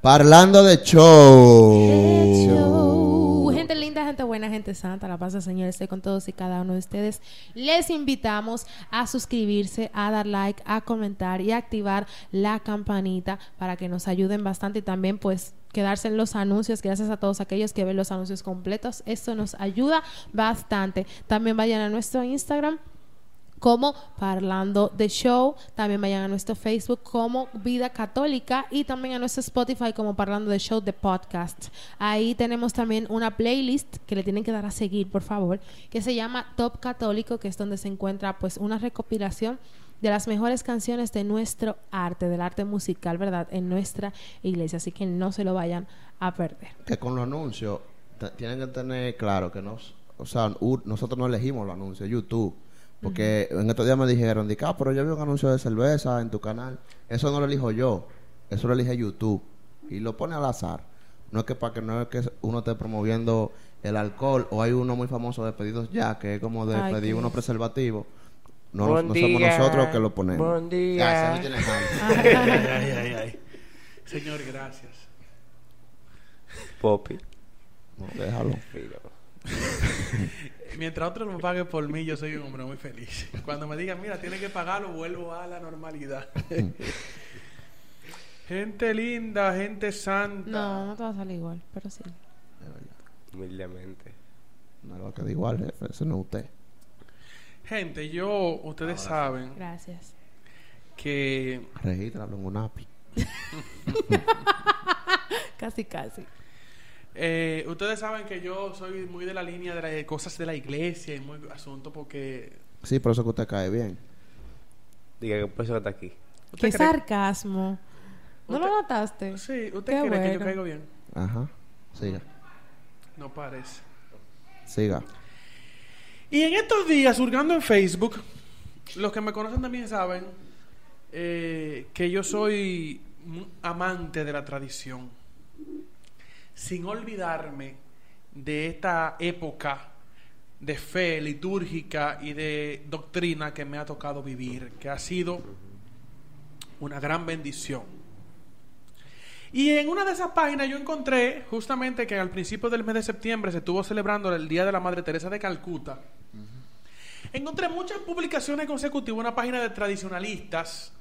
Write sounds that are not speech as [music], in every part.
Parlando de show. Gente linda, gente buena, gente santa, la paz del Señor esté con todos y cada uno de ustedes. Les invitamos a suscribirse, a dar like, a comentar y a activar la campanita para que nos ayuden bastante y también pues quedarse en los anuncios, gracias a todos aquellos que ven los anuncios completos. Esto nos ayuda bastante. También vayan a nuestro Instagram como Parlando de Show. También vayan a nuestro Facebook como Vida Católica y también a nuestro Spotify como Parlando de Show de Podcast. Ahí tenemos también una playlist que le tienen que dar a seguir, por favor, que se llama Top Católico, que es donde se encuentra pues una recopilación de las mejores canciones de nuestro arte, del arte musical, ¿verdad? En nuestra iglesia. Así que no se lo vayan a perder. Que con los anuncios tienen que tener claro que nos, o sea, nosotros no elegimos los anuncios, YouTube. Porque en estos días me dijeron, di, ah, pero yo vi un anuncio de cerveza en tu canal. Eso no lo elijo yo, eso lo elige YouTube. Y lo pone al azar. No es que para que no es que uno esté promoviendo el alcohol o hay uno muy famoso de pedidos ya, que es como de Ay, pedir unos es. preservativos. No, somos día. nosotros que lo ponemos. Buen día. [laughs] Ay, ay, ay. Señor, gracias. Poppy. No, déjalo. [laughs] Mientras otros me paguen por mí, yo soy un hombre muy feliz. Cuando me digan, mira, tiene que pagarlo, vuelvo a la normalidad. [laughs] gente linda, gente santa. No, no te va a salir igual, pero sí. De verdad. Humildemente. No lo que da igual, jefe. Ese no es usted. Gente, yo, ustedes saben Gracias. que Regístralo en un API. [laughs] Casi, casi. Eh, ustedes saben que yo soy muy de la línea de las cosas de la iglesia y muy asunto porque Sí, por eso que usted cae bien. Diga que por eso está aquí. ¿Usted Qué cree- sarcasmo. ¿No usted- lo notaste? Sí, ¿usted Qué cree que yo caigo bien? Ajá. Siga. No parece. Siga. Y en estos días, hurgando en Facebook, los que me conocen también saben eh, que yo soy un amante de la tradición. Sin olvidarme de esta época de fe litúrgica y de doctrina que me ha tocado vivir, que ha sido una gran bendición. Y en una de esas páginas yo encontré justamente que al principio del mes de septiembre se estuvo celebrando el Día de la Madre Teresa de Calcuta. Encontré muchas publicaciones consecutivas, una página de tradicionalistas.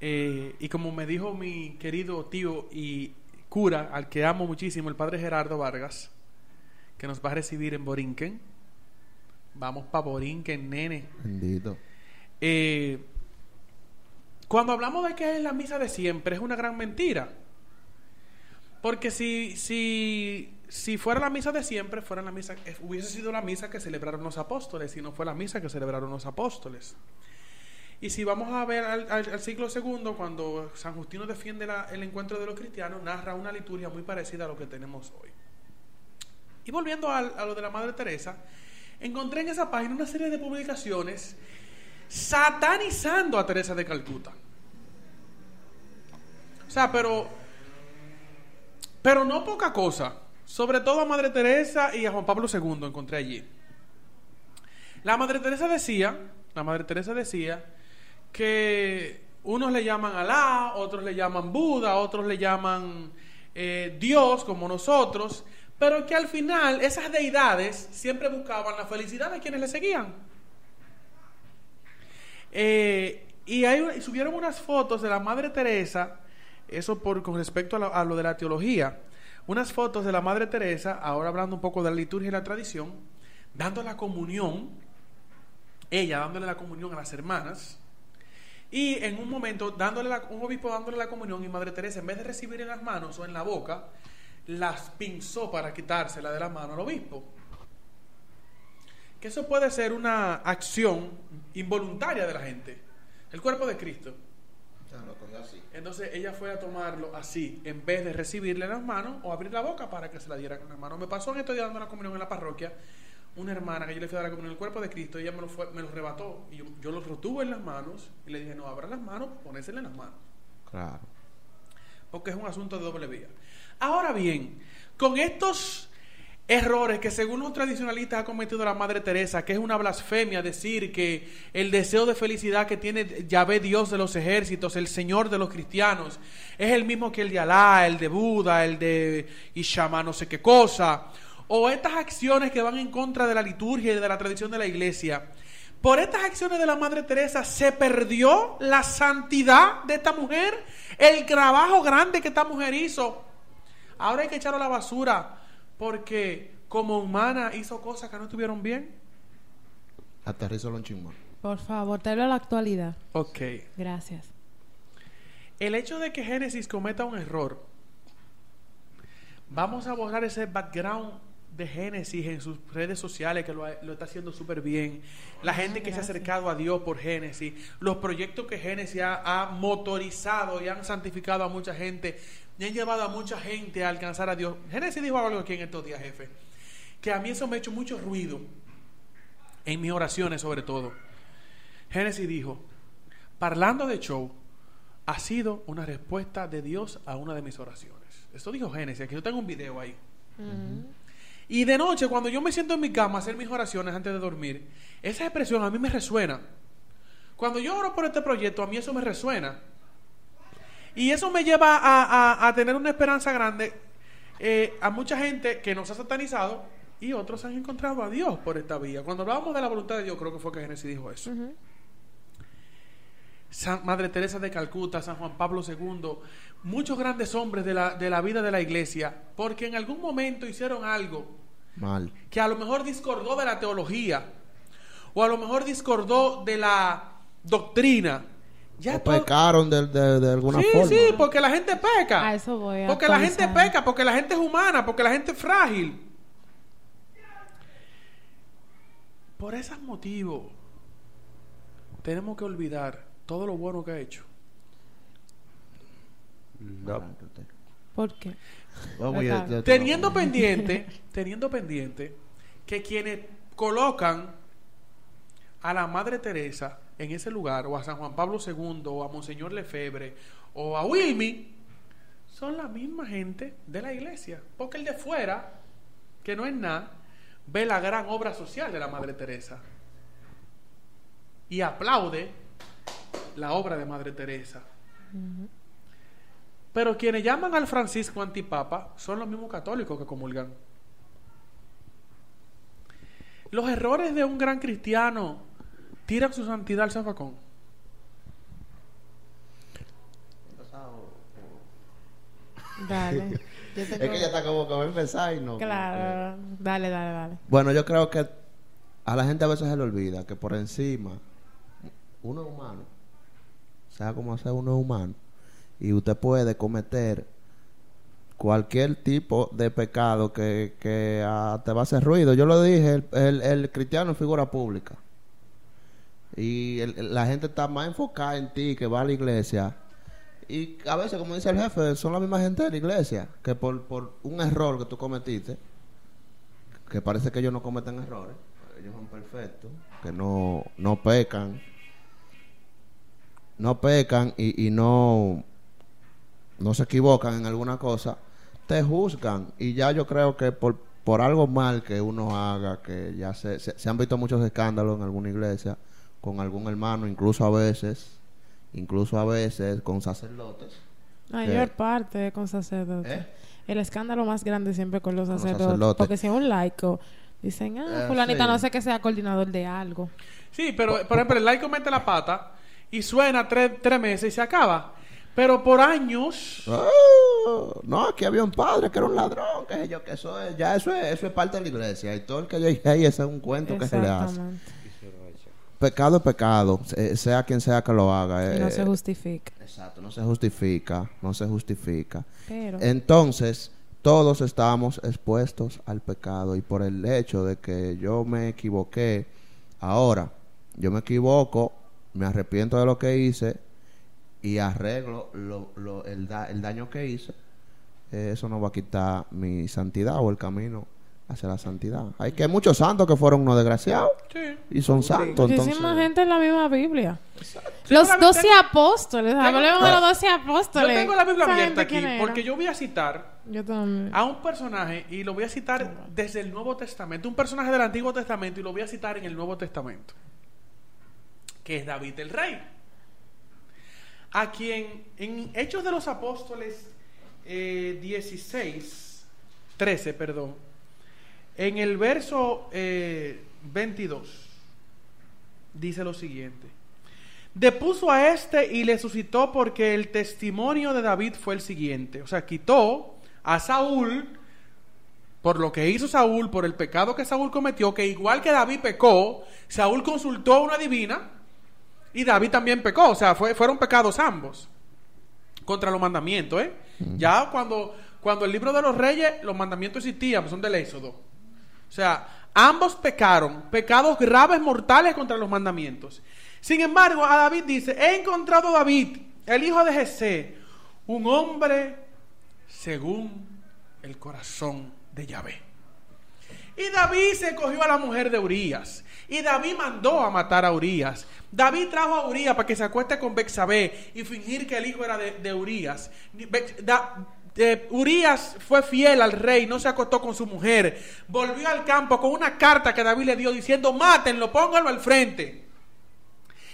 Eh, y como me dijo mi querido tío y cura, al que amo muchísimo, el padre Gerardo Vargas, que nos va a recibir en Borinquen. Vamos para Borinquen, nene. Bendito. Eh, cuando hablamos de que es la misa de siempre, es una gran mentira. Porque si, si, si fuera la misa de siempre, fuera la misa, eh, hubiese sido la misa que celebraron los apóstoles, y no fue la misa que celebraron los apóstoles. Y si vamos a ver al, al- al siglo segundo, cuando San Justino defiende el encuentro de los cristianos, narra una liturgia muy parecida a lo que tenemos hoy. Y volviendo al- a lo de la Madre Teresa, encontré en esa página una serie de publicaciones satanizando a Teresa de Calcuta. O sea, pero pero no poca cosa. Sobre todo a Madre Teresa y a Juan Pablo II encontré allí. La Madre Teresa decía, la Madre Teresa decía que unos le llaman Alá, otros le llaman Buda, otros le llaman eh, Dios como nosotros, pero que al final esas deidades siempre buscaban la felicidad de quienes le seguían. Eh, y, hay, subieron unas fotos de la Madre Teresa, eso por, con respecto a lo de la teología, unas fotos de la Madre Teresa, ahora hablando un poco de la liturgia y la tradición, dando la comunión, ella dándole la comunión a las hermanas, y en un momento dándole la- un obispo dándole la comunión y Madre Teresa, en vez de recibir en las manos o en la boca, las pinzó para quitársela de la mano al obispo que eso puede ser una acción involuntaria de la gente. El cuerpo de Cristo. Entonces ella fue a tomarlo así, en vez de recibirle en las manos o abrir la boca para que se la dieran en las manos. Me pasó en estos días dando la comunión en la parroquia, una hermana que yo le fui a dar la comunión en el cuerpo de Cristo, ella me lo, fue, me lo rebató y yo, yo lo retuve en las manos y le dije, no, abra las manos, ponésele en las manos Claro. porque es un asunto de doble vía. Ahora bien, con estos errores que según los tradicionalistas ha cometido la Madre Teresa, que es una blasfemia decir que el deseo de felicidad que tiene Yahvé Dios de los ejércitos, el Señor de los cristianos, es el mismo que el de Alá, el de Buda, el de Ishama, no sé qué cosa, o estas acciones que van en contra de la liturgia y de la tradición de la iglesia. Por estas acciones de la Madre Teresa se perdió la santidad de esta mujer, el trabajo grande que esta mujer hizo. Ahora hay que echarlo a la basura porque como humana hizo cosas que no estuvieron bien. Aterrizo un chingón. Por favor, tráelo a la actualidad. Ok. Gracias. El hecho de que Génesis cometa un error, vamos a borrar ese background de Génesis en sus redes sociales que lo, lo está haciendo súper bien. La gente que se ha acercado a Dios por Génesis, los proyectos que Génesis ha, ha motorizado y han santificado a mucha gente y han llevado a mucha gente a alcanzar a Dios. Génesis dijo algo aquí en estos días, jefe, que a mí eso me ha hecho mucho ruido en mis oraciones sobre todo. Génesis dijo, parlando de show, ha sido una respuesta de Dios a una de mis oraciones. Esto dijo Génesis, aquí yo tengo un video ahí. Y de noche, cuando yo me siento en mi cama a hacer mis oraciones antes de dormir, esa expresión a mí me resuena. Cuando yo oro por este proyecto, a mí eso me resuena. Y eso me lleva a, a- a tener una esperanza grande eh, a mucha gente que nos ha satanizado y otros han encontrado a Dios por esta vía. Cuando hablábamos de la voluntad de Dios, creo que fue que Génesis dijo eso. San- Madre Teresa de Calcuta, San Juan Pablo II, muchos grandes hombres de la, de la vida de la iglesia, porque en algún momento hicieron algo Mal. que a lo mejor discordó de la teología, o a lo mejor discordó de la doctrina. Ya o pecaron de, de- de alguna Sí, forma. sí, porque la gente peca. A eso voy a Porque la gente peca, porque la gente es humana, porque la gente es frágil. Por esos motivos, tenemos que olvidar todo lo bueno que ha hecho. No. ¿Por qué? Vamos, te- Teniendo pendiente, [laughs] teniendo pendiente que quienes colocan a la Madre Teresa en ese lugar, o a San Juan Pablo II, o a Monseñor Lefebvre, o a Wilmy, son la misma gente de la iglesia. Porque el de fuera, que no es nada, ve la gran obra social de la Madre Teresa y aplaude la obra de Madre Teresa. Pero quienes llaman al Francisco antipapa son los mismos católicos que comulgan. Los errores de un gran cristiano tiran su santidad al zafacón. Dale. [laughs] Yo Es que ya está como que va a empezar y no. Claro. Dale, dale, dale. Bueno, yo creo que a la gente a veces se le olvida que por encima uno es humano. Sea como sea, uno es humano. Y usted puede cometer cualquier tipo de pecado que, que ah, te va a hacer ruido. Yo lo dije, el, el- cristiano es figura pública. Y la gente está más enfocada en ti que va a la iglesia. Y a veces, como dice el jefe, son la misma gente de la iglesia que por, por un error que tú cometiste, que parece que ellos no cometen errores, ellos son perfectos, que no, no pecan, no pecan y, y no, no se equivocan en alguna cosa, te juzgan. Y ya yo creo que por, por algo mal que uno haga, que ya se, se, se han visto muchos escándalos en alguna iglesia, con algún hermano, incluso a veces, incluso a veces con sacerdotes. Mayor parte con sacerdotes. ¿Eh? El escándalo más grande siempre con los Con los sacerdotes. sacerdotes. Porque si es un laico, dicen, ah, Eh, fulanita sí. no sé que sea coordinador de algo. Sí, pero por ejemplo, el laico mete la pata y suena tres, tres meses y se acaba. Pero por años, Oh, no, aquí había un padre que era un ladrón, que yo, que eso es, ya eso es, eso es parte de la iglesia. Y todo el que llegue ahí, ese es un cuento que se le hace. Pecado es pecado, se- sea quien sea que lo haga. Y no eh, se justifica. Exacto, no se justifica, no se justifica. Pero, Entonces, todos estamos expuestos al pecado y por el hecho de que yo me equivoqué, ahora yo me equivoco, me arrepiento de lo que hice y arreglo lo- lo- el, da- el daño que hice, eh, eso no va a quitar mi santidad o el camino hacia la santidad. Hay que hay muchos santos que fueron unos desgraciados Sí. y son santos. Muchísima Entonces, gente en la misma Biblia. Los Yo doce tengo- apóstoles. Hablemos de los doce Yo apóstoles. tengo la Biblia ¿Esa abierta aquí porque yo voy a citar Yo también. a un personaje y lo voy a citar desde el Nuevo Testamento, un personaje del Antiguo Testamento y lo voy a citar en el Nuevo Testamento, que es David el Rey, a quien en Hechos de los Apóstoles eh, 16, 13, perdón, en el verso eh, 22, dice lo siguiente. Depuso a este y le suscitó porque el testimonio de David fue el siguiente. O sea, quitó a Saúl por lo que hizo Saúl, por el pecado que Saúl cometió, que igual que David pecó, Saúl consultó a una divina y David también pecó. O sea, fue- fueron pecados ambos contra los mandamientos. ¿eh? Ya cuando, cuando el libro de los reyes, los mandamientos existían, son del Éxodo. O sea, ambos pecaron, pecados graves mortales contra los mandamientos. Sin embargo, a David dice, he encontrado a David, el hijo de Jesé, un hombre según el corazón de Yahvé. Y David se cogió a la mujer de Urias. Y David mandó a matar a Urias. David trajo a Urias para que se acueste con Bexabé y fingir que el hijo era de, de Urias. Urias fue fiel al rey, no se acostó con su mujer. Volvió al campo con una carta que David le dio diciendo, mátenlo, pónganlo al frente.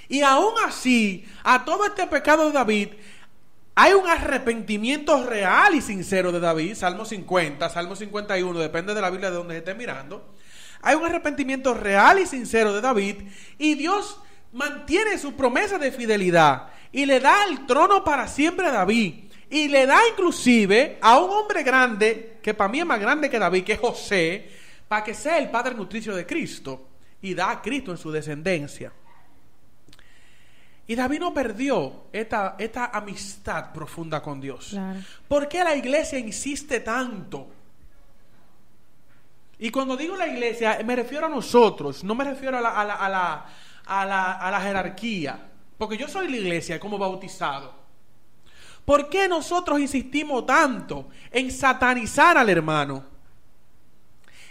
Y aún así, a todo este pecado de David, hay un arrepentimiento real y sincero de David, Salmo 50, Salmo 51, depende de la Biblia de donde esté mirando. Hay un arrepentimiento real y sincero de David y Dios mantiene su promesa de fidelidad y le da el trono para siempre a David y le da inclusive a un hombre grande, que para mí es más grande que David, que es José, para que sea el padre nutricio de Cristo y da a Cristo en su descendencia. Y David no perdió esta, esta amistad profunda con Dios. Claro. ¿Por qué la iglesia insiste tanto? Y cuando digo la iglesia, me refiero a nosotros, no me refiero a la, a la, a la, a la, a la jerarquía. Porque yo soy la iglesia como bautizado. ¿Por qué nosotros insistimos tanto en satanizar al hermano?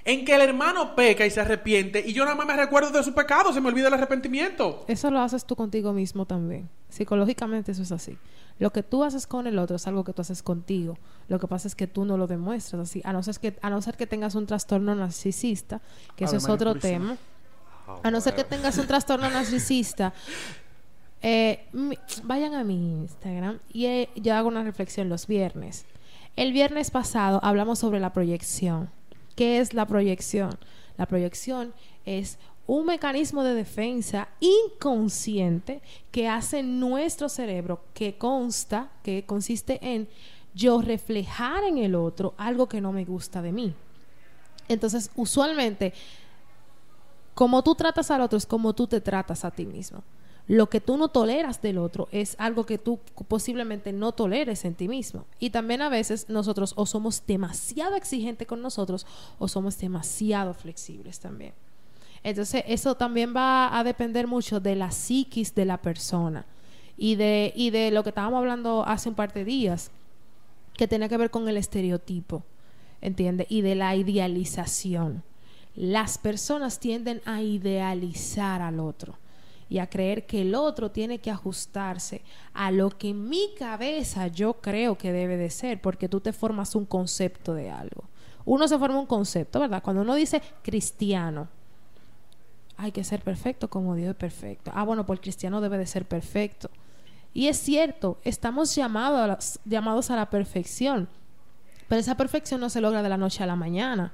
En que el hermano peca y se arrepiente y yo nada más me recuerdo de su pecado, se me olvida el arrepentimiento. Eso lo haces tú contigo mismo también. Psicológicamente eso es así. Lo que tú haces con el otro es algo que tú haces contigo. Lo que pasa es que tú no lo demuestras así. A no ser que, a no ser que tengas un trastorno narcisista, que eso Ave es otro tema. A no ser que tengas un trastorno narcisista. [laughs] eh, mi- vayan a mi Instagram y eh, yo hago una reflexión los viernes. El viernes pasado hablamos sobre la proyección. ¿Qué es la proyección? La proyección es un mecanismo de defensa inconsciente que hace nuestro cerebro que consta, que consiste en yo reflejar en el otro algo que no me gusta de mí. Entonces, usualmente, como tú tratas al otro es como tú te tratas a ti mismo. Lo que tú no toleras del otro es algo que tú posiblemente no toleres en ti mismo. Y también a veces nosotros o somos demasiado exigentes con nosotros o somos demasiado flexibles también. Entonces, eso también va a depender mucho de la psiquis de la persona y de, y de lo que estábamos hablando hace un par de días, que tiene que ver con el estereotipo, ¿entiendes? Y de la idealización. Las personas tienden a idealizar al otro y a creer que el otro tiene que ajustarse a lo que en mi cabeza yo creo que debe de ser, porque tú te formas un concepto de algo. Uno se forma un concepto, ¿verdad? Cuando uno dice cristiano, hay que ser perfecto como Dios es perfecto. Ah, bueno, pues el cristiano debe de ser perfecto. Y es cierto, estamos llamados a, la, llamados a la perfección, pero esa perfección no se logra de la noche a la mañana.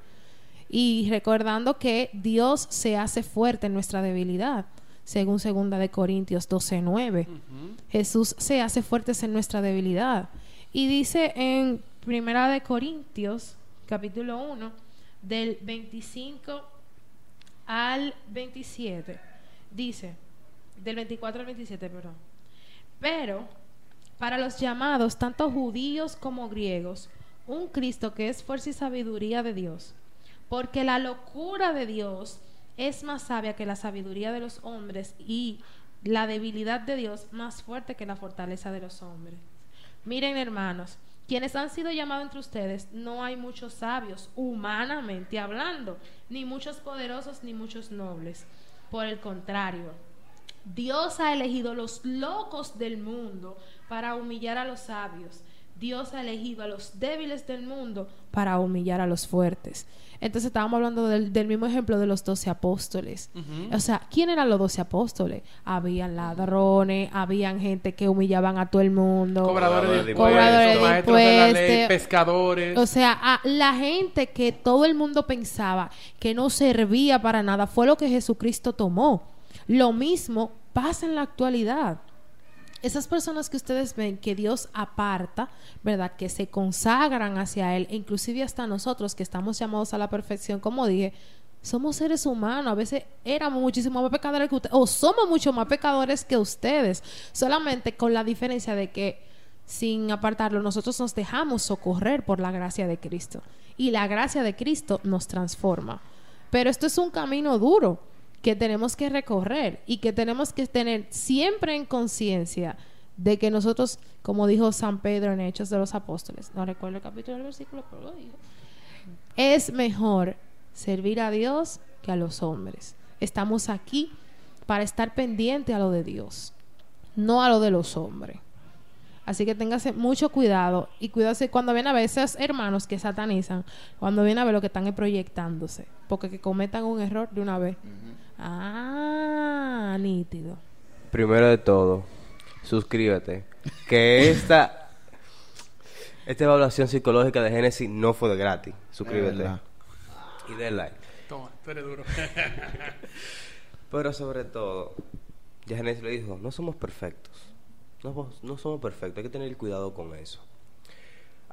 Y recordando que Dios se hace fuerte en nuestra debilidad, según segunda de Corintios 12:9. Jesús se hace fuerte en nuestra debilidad. Y dice en Primera de Corintios, capítulo 1, del 25 al 27, dice, del 24 al 27, perdón. Pero para los llamados, tanto judíos como griegos, un Cristo que es fuerza y sabiduría de Dios, porque la locura de Dios es más sabia que la sabiduría de los hombres y la debilidad de Dios más fuerte que la fortaleza de los hombres. Miren, hermanos, quienes han sido llamados entre ustedes, no hay muchos sabios, humanamente hablando, ni muchos poderosos, ni muchos nobles. Por el contrario, Dios ha elegido los locos del mundo para humillar a los sabios. Dios ha elegido a los débiles del mundo para humillar a los fuertes. Entonces estábamos hablando del, del mismo ejemplo de los doce apóstoles. O sea, ¿quién eran los doce apóstoles? Habían ladrones, habían gente que humillaban a todo el mundo. Cobradores de Cobradores impuestos, de maestros de la ley, pescadores. O sea, a la gente que todo el mundo pensaba que no servía para nada fue lo que Jesucristo tomó. Lo mismo pasa en la actualidad. Esas personas que ustedes ven que Dios aparta, ¿verdad? Que se consagran hacia Él, e inclusive hasta nosotros que estamos llamados a la perfección, como dije, somos seres humanos, a veces éramos muchísimo más pecadores que ustedes, o somos mucho más pecadores que ustedes, solamente con la diferencia de que sin apartarlo, nosotros nos dejamos socorrer por la gracia de Cristo. Y la gracia de Cristo nos transforma. Pero esto es un camino duro que tenemos que recorrer y que tenemos que tener siempre en conciencia de que nosotros, como dijo San Pedro en Hechos de los Apóstoles, no recuerdo el capítulo del versículo, pero lo dijo, es mejor servir a Dios que a los hombres. Estamos aquí para estar pendiente a lo de Dios, no a lo de los hombres. Así que téngase mucho cuidado y cuídase cuando viene a ver esos hermanos que satanizan, cuando viene a ver lo que están es proyectándose, porque que cometan un error de una vez. Ah, nítido. Primero de todo, suscríbete. Que esta, esta evaluación psicológica de Génesis no fue de gratis. Suscríbete. Y den like. Toma, tú eres duro. [laughs] Pero sobre todo, ya Génesis le dijo, no somos perfectos. No, no somos perfectos, hay que tener cuidado con eso.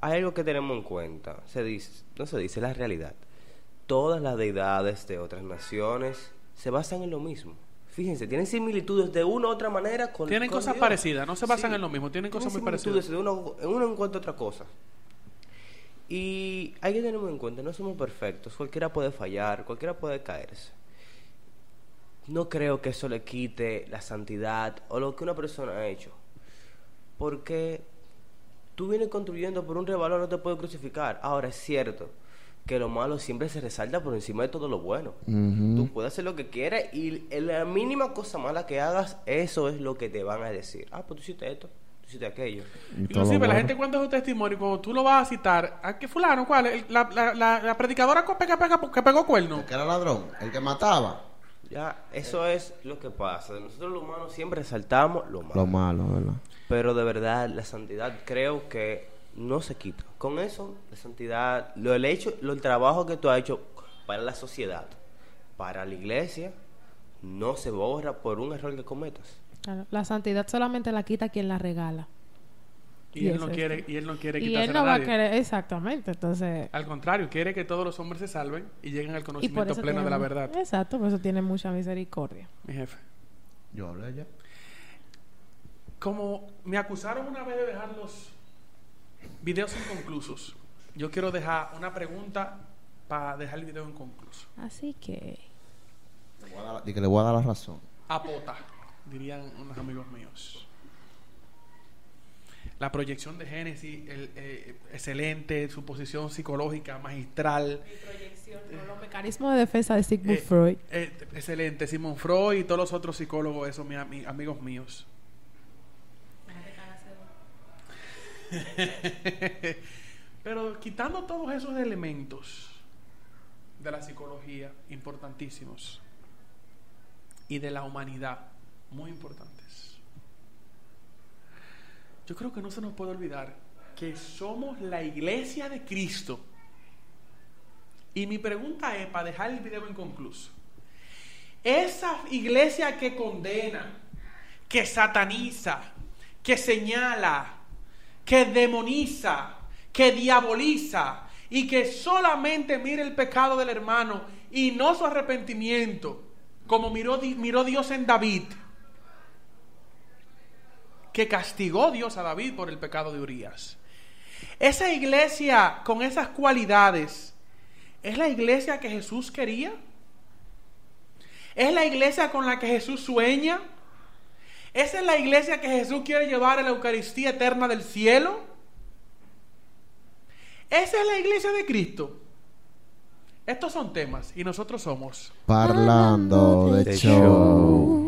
Hay algo que tenemos en cuenta, se dice, no se dice, la realidad. Todas las deidades de otras naciones se basan en lo mismo. Fíjense, tienen similitudes de una u otra manera con Tienen con cosas Dios. parecidas, no se basan en lo mismo, tienen cosas muy parecidas. de uno, en uno encuentra otra cosa. Y hay que tener en cuenta, no somos perfectos, cualquiera puede fallar, cualquiera puede caerse. No creo que eso le quite la santidad o lo que una persona ha hecho. Porque tú vienes construyendo por un revalor, no te puedes crucificar. Ahora es cierto que lo malo siempre se resalta por encima de todo lo bueno. Ujú. Tú puedes hacer lo que quieras y la mínima cosa mala que hagas, eso es lo que te van a decir. Ah, pues tú hiciste esto, tú hiciste aquello. Y Inclusive la gente cuenta su testimonio y cuando tú lo vas a citar, ¿a qué fulano? ¿Cuál? El- la, la, la, la predicadora que pega- pega- que pegó cuerno. El que era ladrón, el que mataba. Ya, eso es lo que pasa. Nosotros los humanos siempre resaltamos lo malo. Lo malo, ¿verdad? Pero de verdad, la santidad creo que no se quita. Con eso, la santidad, lo el hecho, lo el trabajo que tú has hecho para la sociedad, para la iglesia, no se borra por un error que cometas. Claro, La santidad solamente la quita quien la regala. Y, Y él no quiere, y él no quiere Y quitarse él no va a nadie. querer, exactamente, entonces... Al contrario, quiere que todos los hombres se salven y lleguen al Y conocimiento pleno de la verdad. Exacto, por eso tiene mucha misericordia. Mi jefe. Yo hablé ya. Como me acusaron una vez de dejar los videos inconclusos, yo quiero dejar una pregunta para dejar el video inconcluso. Así que... Le voy a dar- di que le voy a dar la razón. Apota, dirían unos amigos míos. La proyección de Génesis, el, eh, excelente, su posición psicológica magistral. Los mecanismos de defensa de Sigmund Eh, Freud. eh, excelente, Simon Freud y todos los otros psicólogos, esos mi ami- amigos míos. [laughs] Pero quitando todos esos elementos de la psicología importantísimos y de la humanidad muy importantes, yo creo que no se nos puede olvidar que somos la iglesia de Cristo. Y mi pregunta es, para dejar el video inconcluso, esa iglesia que condena, que sataniza, que señala, que demoniza, que diaboliza y que solamente mira el pecado del hermano y no su arrepentimiento, como miró, miró Dios en David, que castigó Dios a David por el pecado de Urias. Esa iglesia con esas cualidades, ¿es la iglesia que Jesús quería? ¿Es la iglesia con la que Jesús sueña? ¿Esa es la iglesia que Jesús quiere llevar a la Eucaristía eterna del cielo? Esa es la iglesia de Cristo. Estos son temas y nosotros somos. Parlando de show.